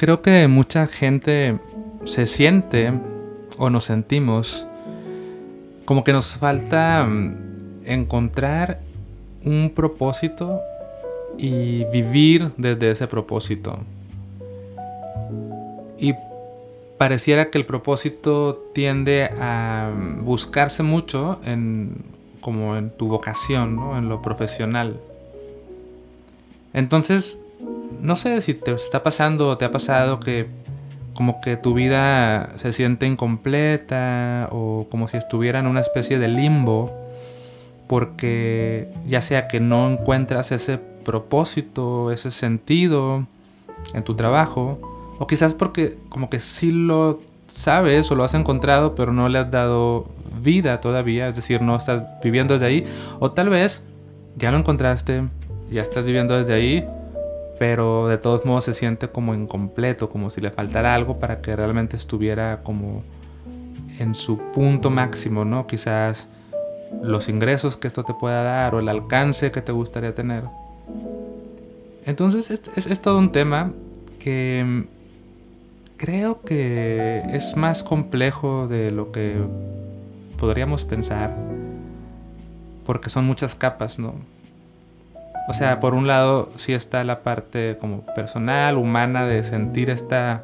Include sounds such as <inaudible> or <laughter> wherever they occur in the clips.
creo que mucha gente se siente o nos sentimos como que nos falta mm, encontrar un propósito y vivir desde ese propósito. Y pareciera que el propósito tiende a buscarse mucho en como en tu vocación, ¿no? en lo profesional. Entonces, no sé si te está pasando o te ha pasado que como que tu vida se siente incompleta o como si estuviera en una especie de limbo porque ya sea que no encuentras ese propósito, ese sentido en tu trabajo o quizás porque como que sí lo sabes o lo has encontrado pero no le has dado vida todavía, es decir, no estás viviendo desde ahí o tal vez ya lo encontraste, ya estás viviendo desde ahí pero de todos modos se siente como incompleto, como si le faltara algo para que realmente estuviera como en su punto máximo, ¿no? Quizás los ingresos que esto te pueda dar o el alcance que te gustaría tener. Entonces es, es todo un tema que creo que es más complejo de lo que podríamos pensar, porque son muchas capas, ¿no? O sea, por un lado sí está la parte como personal, humana, de sentir esta,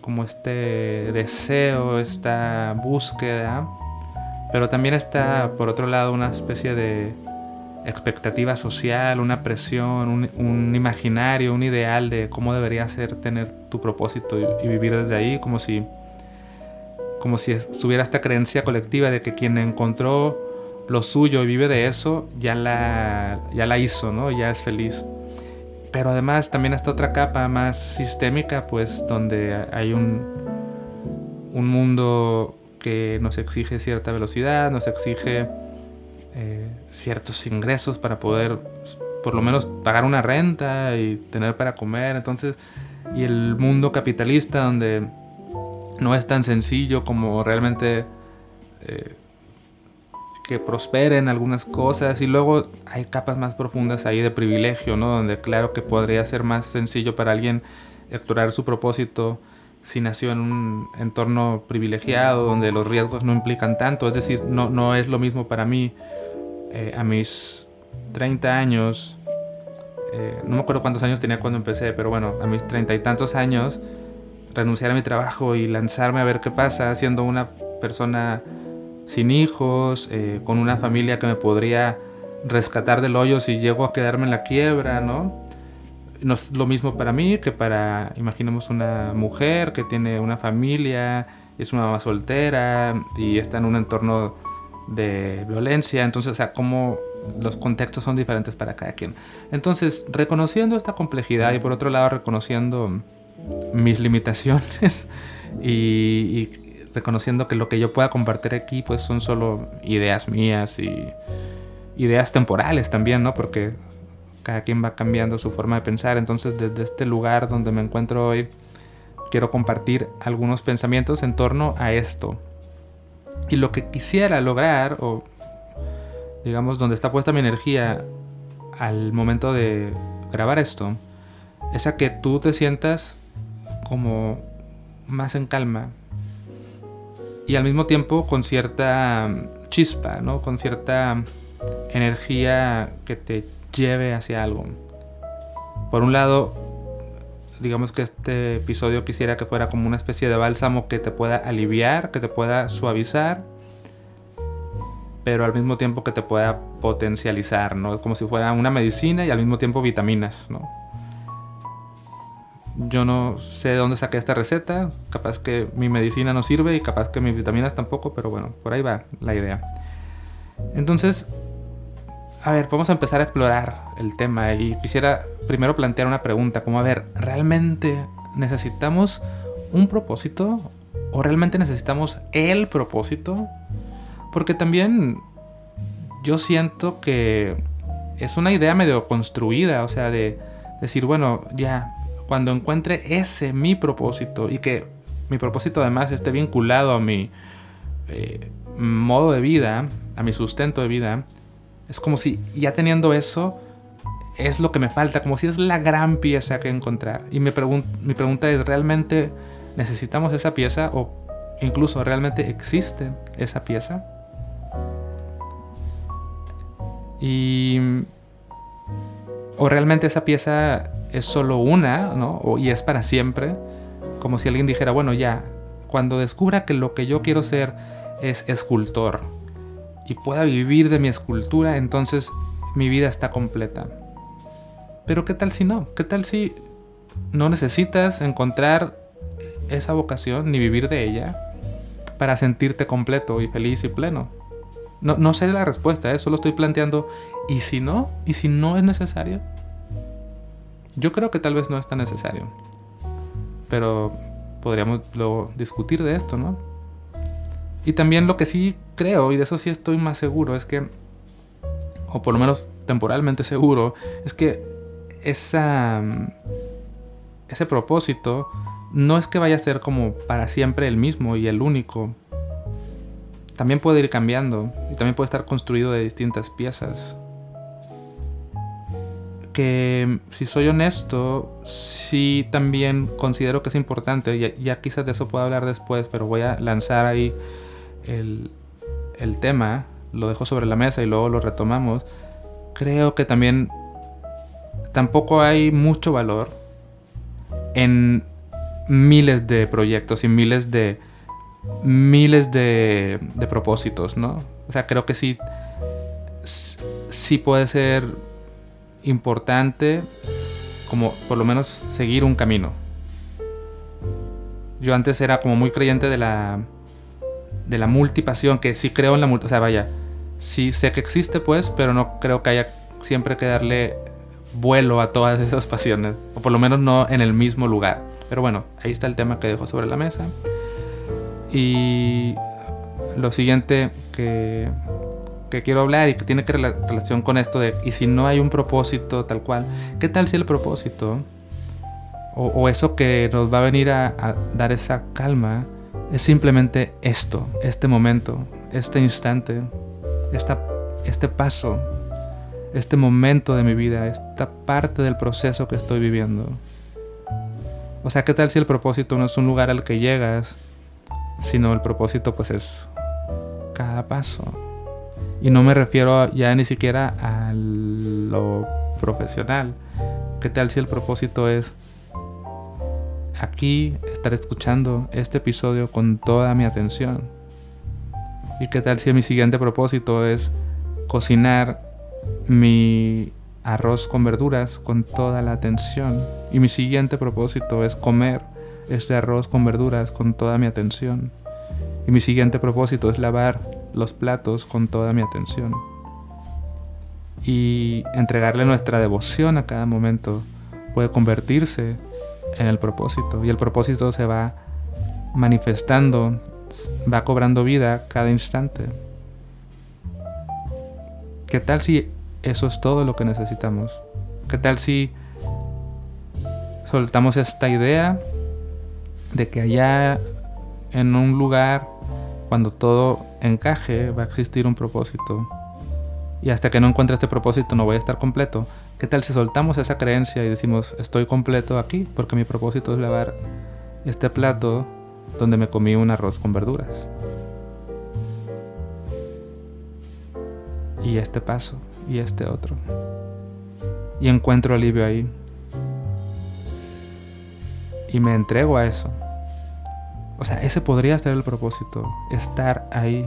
como este deseo, esta búsqueda, pero también está, por otro lado, una especie de expectativa social, una presión, un, imaginario, un ideal de cómo debería ser tener tu propósito y, vivir desde ahí, como si, como si estuviera esta creencia colectiva de que quien encontró lo suyo y vive de eso, ya la, ya la hizo, ¿no? Ya es feliz. Pero además también está otra capa más sistémica, pues donde hay un, un mundo que nos exige cierta velocidad, nos exige eh, ciertos ingresos para poder por lo menos pagar una renta y tener para comer. Entonces, y el mundo capitalista donde no es tan sencillo como realmente eh, que prosperen algunas cosas y luego hay capas más profundas ahí de privilegio, ¿no? Donde claro que podría ser más sencillo para alguien explorar su propósito si nació en un entorno privilegiado, donde los riesgos no implican tanto. Es decir, no, no es lo mismo para mí eh, a mis 30 años, eh, no me acuerdo cuántos años tenía cuando empecé, pero bueno, a mis treinta y tantos años, renunciar a mi trabajo y lanzarme a ver qué pasa siendo una persona sin hijos, eh, con una familia que me podría rescatar del hoyo si llego a quedarme en la quiebra, ¿no? No es lo mismo para mí que para, imaginemos, una mujer que tiene una familia, es una mamá soltera y está en un entorno de violencia. Entonces, o sea, cómo los contextos son diferentes para cada quien. Entonces, reconociendo esta complejidad y por otro lado reconociendo mis limitaciones <laughs> y, y reconociendo que lo que yo pueda compartir aquí pues son solo ideas mías y ideas temporales también, ¿no? Porque cada quien va cambiando su forma de pensar. Entonces desde este lugar donde me encuentro hoy quiero compartir algunos pensamientos en torno a esto. Y lo que quisiera lograr, o digamos donde está puesta mi energía al momento de grabar esto, es a que tú te sientas como más en calma, y al mismo tiempo con cierta chispa, ¿no? Con cierta energía que te lleve hacia algo. Por un lado, digamos que este episodio quisiera que fuera como una especie de bálsamo que te pueda aliviar, que te pueda suavizar, pero al mismo tiempo que te pueda potencializar, ¿no? Como si fuera una medicina y al mismo tiempo vitaminas, ¿no? Yo no sé de dónde saqué esta receta, capaz que mi medicina no sirve y capaz que mis vitaminas tampoco, pero bueno, por ahí va la idea. Entonces, a ver, vamos a empezar a explorar el tema y quisiera primero plantear una pregunta, como a ver, ¿realmente necesitamos un propósito o realmente necesitamos el propósito? Porque también yo siento que es una idea medio construida, o sea, de decir, bueno, ya, cuando encuentre ese mi propósito y que mi propósito además esté vinculado a mi eh, modo de vida, a mi sustento de vida, es como si ya teniendo eso, es lo que me falta, como si es la gran pieza que encontrar. Y mi, mi pregunta es, ¿realmente necesitamos esa pieza o incluso realmente existe esa pieza? Y... O realmente esa pieza es solo una, ¿no? y es para siempre. Como si alguien dijera, bueno, ya, cuando descubra que lo que yo quiero ser es escultor y pueda vivir de mi escultura, entonces mi vida está completa. Pero ¿qué tal si no? ¿Qué tal si no necesitas encontrar esa vocación ni vivir de ella para sentirte completo y feliz y pleno? No, no sé la respuesta, ¿eh? solo estoy planteando, ¿y si no? ¿Y si no es necesario? Yo creo que tal vez no es tan necesario. Pero podríamos luego discutir de esto, ¿no? Y también lo que sí creo, y de eso sí estoy más seguro, es que, o por lo menos temporalmente seguro, es que esa, ese propósito no es que vaya a ser como para siempre el mismo y el único. También puede ir cambiando y también puede estar construido de distintas piezas si soy honesto, sí también considero que es importante, ya, ya quizás de eso puedo hablar después, pero voy a lanzar ahí el, el tema, lo dejo sobre la mesa y luego lo retomamos. Creo que también tampoco hay mucho valor en miles de proyectos y miles de miles de, de propósitos, ¿no? O sea, creo que sí, sí puede ser importante como por lo menos seguir un camino. Yo antes era como muy creyente de la de la multipasión, que sí creo en la multi, o sea, vaya, sí sé que existe pues, pero no creo que haya siempre que darle vuelo a todas <laughs> esas pasiones, o por lo menos no en el mismo lugar. Pero bueno, ahí está el tema que dejo sobre la mesa. Y lo siguiente que que quiero hablar y que tiene que relación con esto de, y si no hay un propósito tal cual, ¿qué tal si el propósito o, eso que nos va a venir a, dar esa calma es simplemente esto, este momento, este instante, esta, este paso, este momento de mi vida, esta parte del proceso que estoy viviendo? O sea, ¿qué tal si el propósito no es un lugar al que llegas, sino el propósito pues es cada paso? Y no me refiero ya ni siquiera a lo profesional. ¿Qué tal si el propósito es aquí estar escuchando este episodio con toda mi atención? ¿Y qué tal si mi siguiente propósito es cocinar mi arroz con verduras con toda la atención? Y mi siguiente propósito es comer este arroz con verduras con toda mi atención. Y mi siguiente propósito es lavar los platos con toda mi atención. Y entregarle nuestra devoción a cada momento puede convertirse en el propósito. Y el propósito se va manifestando, va cobrando vida cada instante. ¿Qué tal si eso es todo lo que necesitamos? ¿Qué tal si soltamos esta idea de que allá en un lugar, cuando todo encaje, va a existir un propósito. Y hasta que no encuentre este propósito no voy a estar completo. ¿Qué tal si soltamos esa creencia y decimos, estoy completo aquí porque mi propósito es lavar este plato donde me comí un arroz con verduras? Y este paso, y este otro. Y encuentro alivio ahí. Y me entrego a eso. O sea, ese podría ser el propósito, estar ahí,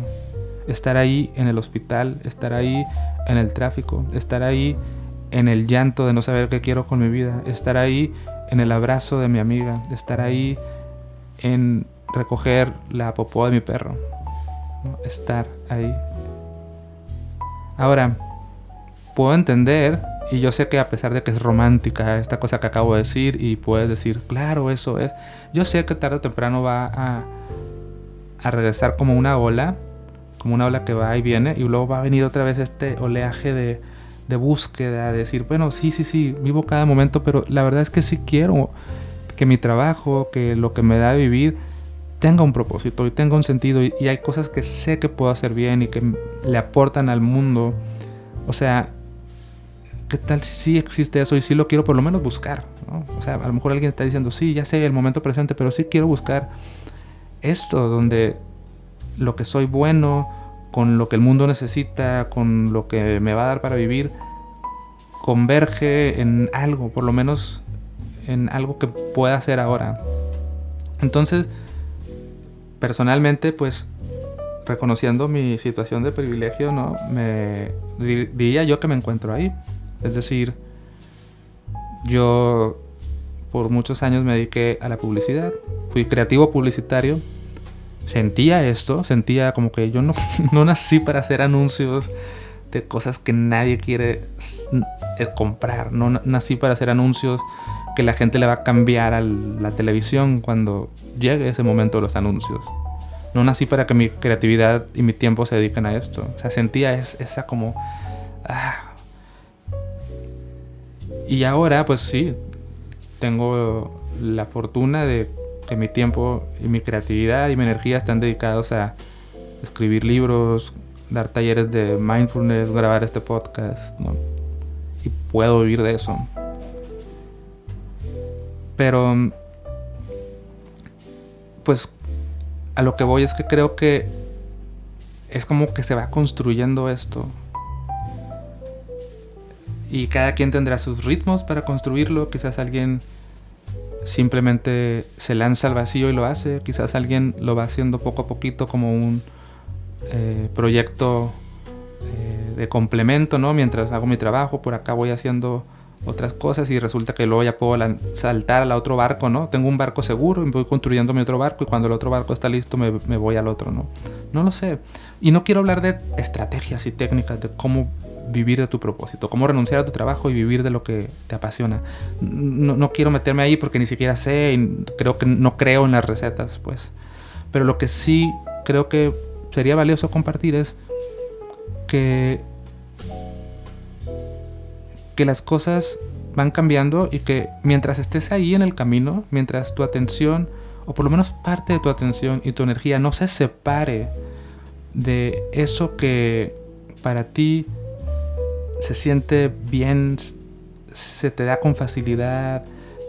estar ahí en el hospital, estar ahí en el tráfico, estar ahí en el llanto de no saber qué quiero con mi vida, estar ahí en el abrazo de mi amiga, estar ahí en recoger la popó de mi perro, estar ahí. Ahora, puedo entender y yo sé que a pesar de que es romántica esta cosa que acabo de decir y puedes decir, claro, eso es, yo sé que tarde o temprano va a, regresar como una ola, como una ola que va y viene, y luego va a venir otra vez este oleaje de, búsqueda, de decir, bueno, sí, sí, sí, vivo cada momento, pero la verdad es que sí quiero que mi trabajo, que lo que me da de vivir, tenga un propósito y tenga un sentido y hay cosas que sé que puedo hacer bien y que le aportan al mundo. O sea, ¿qué tal si existe eso y sí lo quiero por lo menos buscar? O sea, a lo mejor alguien está diciendo, sí, ya sé el momento presente, pero sí quiero buscar esto, donde lo que soy bueno, con lo que el mundo necesita, con lo que me va a dar para vivir, converge en algo, por lo menos en algo que pueda hacer ahora. Entonces, personalmente, pues reconociendo mi situación de privilegio, ¿no? Me diría yo que me encuentro ahí. Es decir, yo por muchos años me dediqué a la publicidad, fui creativo publicitario, sentía esto, sentía como que yo no, <laughs> no nací para hacer anuncios de cosas que nadie quiere eh, comprar, no nací para hacer anuncios que la gente le va a cambiar a la televisión cuando llegue ese momento de los anuncios no nací para que mi creatividad y mi tiempo se dediquen a esto. O sea, sentía esa como... Ah. Y ahora, pues sí, tengo la fortuna de que mi tiempo y mi creatividad y mi energía están dedicados a escribir libros, dar talleres de mindfulness, grabar este podcast, ¿no? Y puedo vivir de eso. Pero, pues a lo que voy es que creo que es como que se va construyendo esto. Y cada quien tendrá sus ritmos para construirlo. Quizás alguien simplemente se lanza al vacío y lo hace. Quizás alguien lo va haciendo poco a poquito como un eh, proyecto eh, de complemento, ¿no? Mientras hago mi trabajo, por acá voy haciendo otras cosas y resulta que luego ya puedo saltar al otro barco, ¿no? Tengo un barco seguro y voy construyendo mi otro barco y cuando el otro barco está listo me, me, voy al otro, ¿no? No lo sé. Y no quiero hablar de estrategias y técnicas de cómo vivir de tu propósito, cómo renunciar a tu trabajo y vivir de lo que te apasiona. No, no quiero meterme ahí porque ni siquiera sé y creo que no creo en las recetas, pues. Pero lo que sí creo que sería valioso compartir es que que las cosas van cambiando y que mientras estés ahí en el camino, mientras tu atención, o por lo menos parte de tu atención y tu energía no se separe de eso que para ti se siente bien, se te da con facilidad,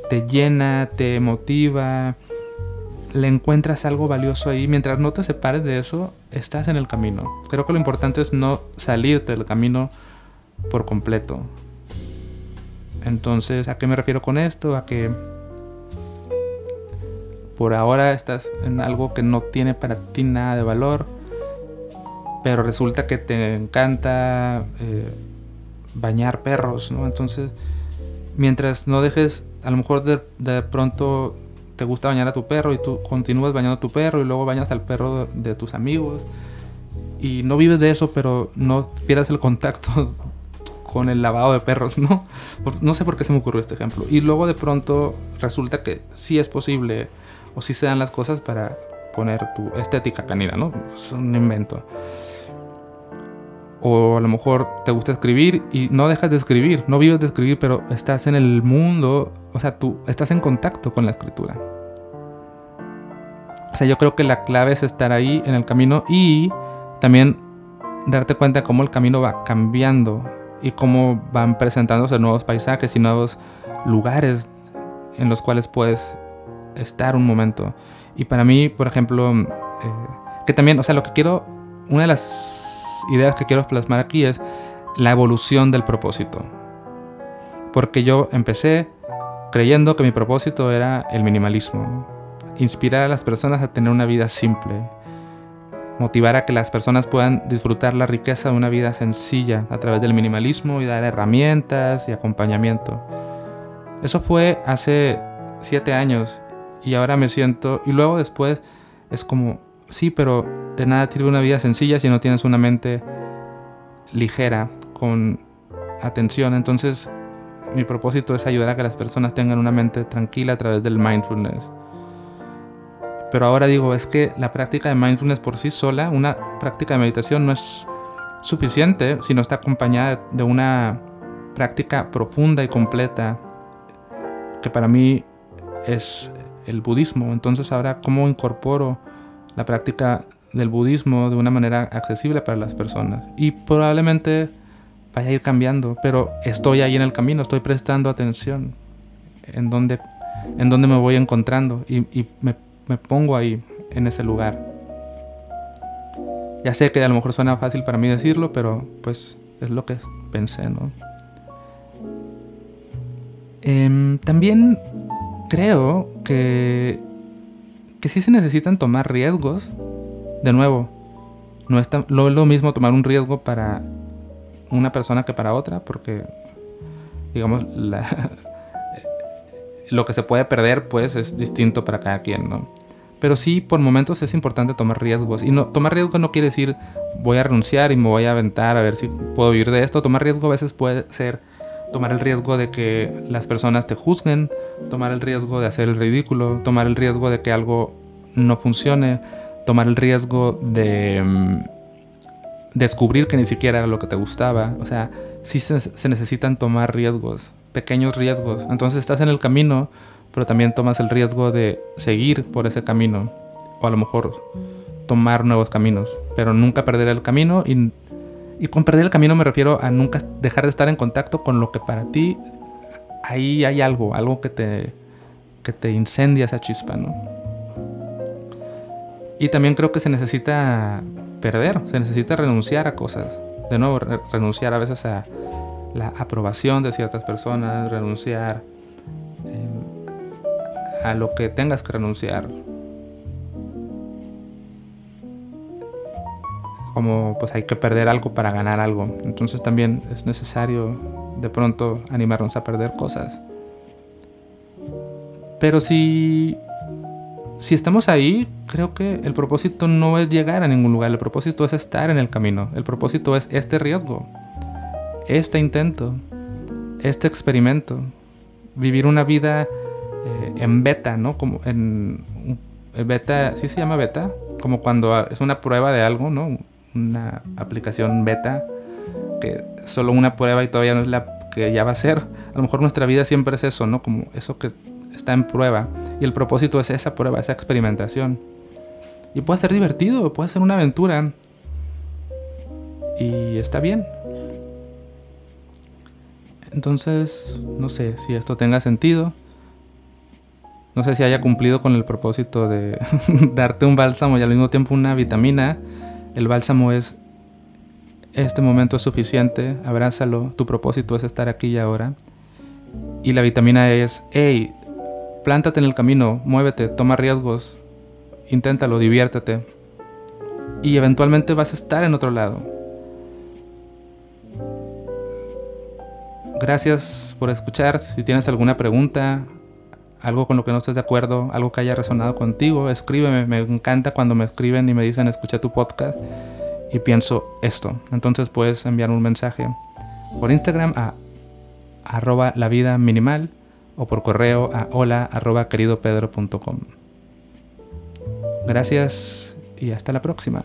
te llena, te motiva, le encuentras algo valioso ahí, mientras no te separes de eso, estás en el camino. Creo que lo importante es no salirte del camino por completo. Entonces, ¿a qué me refiero con esto? A que por ahora estás en algo que no tiene para ti nada de valor, pero resulta que te encanta eh, bañar perros, ¿no? Entonces, mientras no dejes, a lo mejor de, de, pronto te gusta bañar a tu perro y tú continúas bañando a tu perro y luego bañas al perro de, de tus amigos y no vives de eso, pero no pierdas el contacto <laughs> con el lavado de perros, ¿no? No sé por qué se me ocurrió este ejemplo. Y luego de pronto resulta que sí es posible o sí se dan las cosas para poner tu estética canina, ¿no? Es un invento. O a lo mejor te gusta escribir y no dejas de escribir, no vives de escribir, pero estás en el mundo, o sea, tú estás en contacto con la escritura. O sea, yo creo que la clave es estar ahí en el camino y también darte cuenta de cómo el camino va cambiando y cómo van presentándose nuevos paisajes y nuevos lugares en los cuales puedes estar un momento. Y para mí, por ejemplo, eh, que también, o sea, lo que quiero, una de las ideas que quiero plasmar aquí es la evolución del propósito. Porque yo empecé creyendo que mi propósito era el minimalismo, inspirar a las personas a tener una vida simple, motivar a que las personas puedan disfrutar la riqueza de una vida sencilla a través del minimalismo y dar herramientas y acompañamiento. Eso fue hace siete años y ahora me siento y luego después es como, sí, pero de nada sirve una vida sencilla si no tienes una mente ligera, con atención. Entonces mi propósito es ayudar a que las personas tengan una mente tranquila a través del mindfulness. Pero ahora digo, es que la práctica de mindfulness por sí sola, una práctica de meditación no es suficiente si no está acompañada de una práctica profunda y completa, que para mí es el budismo. Entonces ahora, ¿cómo incorporo la práctica del budismo de una manera accesible para las personas? Y probablemente vaya a ir cambiando, pero estoy ahí en el camino, estoy prestando atención en dónde, en dónde me voy encontrando y, me, pongo ahí, en ese lugar. Ya sé que a lo mejor suena fácil para mí decirlo, pero pues es lo que pensé, ¿no? Em, también creo que, que sí se necesitan tomar riesgos. De nuevo, no es lo, mismo tomar un riesgo para una persona que para otra, porque, digamos, <laughs> lo que se puede perder, pues es distinto para cada quien, ¿no? Pero sí, por momentos es importante tomar riesgos. Y no, tomar riesgos no quiere decir voy a renunciar y me voy a aventar a ver si puedo vivir de esto. Tomar riesgo a veces puede ser tomar el riesgo de que las personas te juzguen, tomar el riesgo de hacer el ridículo, tomar el riesgo de que algo no funcione, tomar el riesgo de mm, descubrir que ni siquiera era lo que te gustaba. O sea, sí se, se, necesitan tomar riesgos, pequeños riesgos. Entonces estás en el camino, pero también tomas el riesgo de seguir por ese camino. O a lo mejor tomar nuevos caminos, pero nunca perder el camino y y con perder el camino me refiero a nunca dejar de estar en contacto con lo que para ti ahí hay algo, algo que te, que te incendia esa chispa, ¿no? Y también creo que se necesita perder, se necesita renunciar a cosas. De nuevo, renunciar a veces a la aprobación de ciertas personas, renunciar eh, a lo que tengas que renunciar, como pues hay que perder algo para ganar algo. Entonces también es necesario de pronto animarnos a perder cosas. Pero si, si estamos ahí, creo que el propósito no es llegar a ningún lugar, el propósito es estar en el camino, el propósito es este riesgo, este intento, este experimento, vivir una vida eh, en beta, ¿no? Como en beta, ¿sí se llama beta? Como cuando es una prueba de algo, ¿no? Una aplicación beta, que solo una prueba y todavía no es la que ya va a ser. A lo mejor nuestra vida siempre es eso, ¿no? Como eso que está en prueba. Y el propósito es esa prueba, esa experimentación. Y puede ser divertido, puede ser una aventura. Y está bien. Entonces, no sé si esto tenga sentido. No sé si haya cumplido con el propósito de <laughs> darte un bálsamo y al mismo tiempo una vitamina el bálsamo es, este momento es suficiente, abrázalo, tu propósito es estar aquí y ahora. Y la vitamina E es, hey, plántate en el camino, muévete, toma riesgos, inténtalo, diviértete. Y eventualmente vas a estar en otro lado. Gracias por escuchar. Si tienes alguna pregunta, algo con lo que no estés de acuerdo, algo que haya resonado contigo, escríbeme. Me encanta cuando me escriben y me dicen, escuché tu podcast y pienso esto. Entonces puedes enviar un mensaje por Instagram a arroba la vida minimal o por correo a hola queridopedro.com. Gracias y hasta la próxima.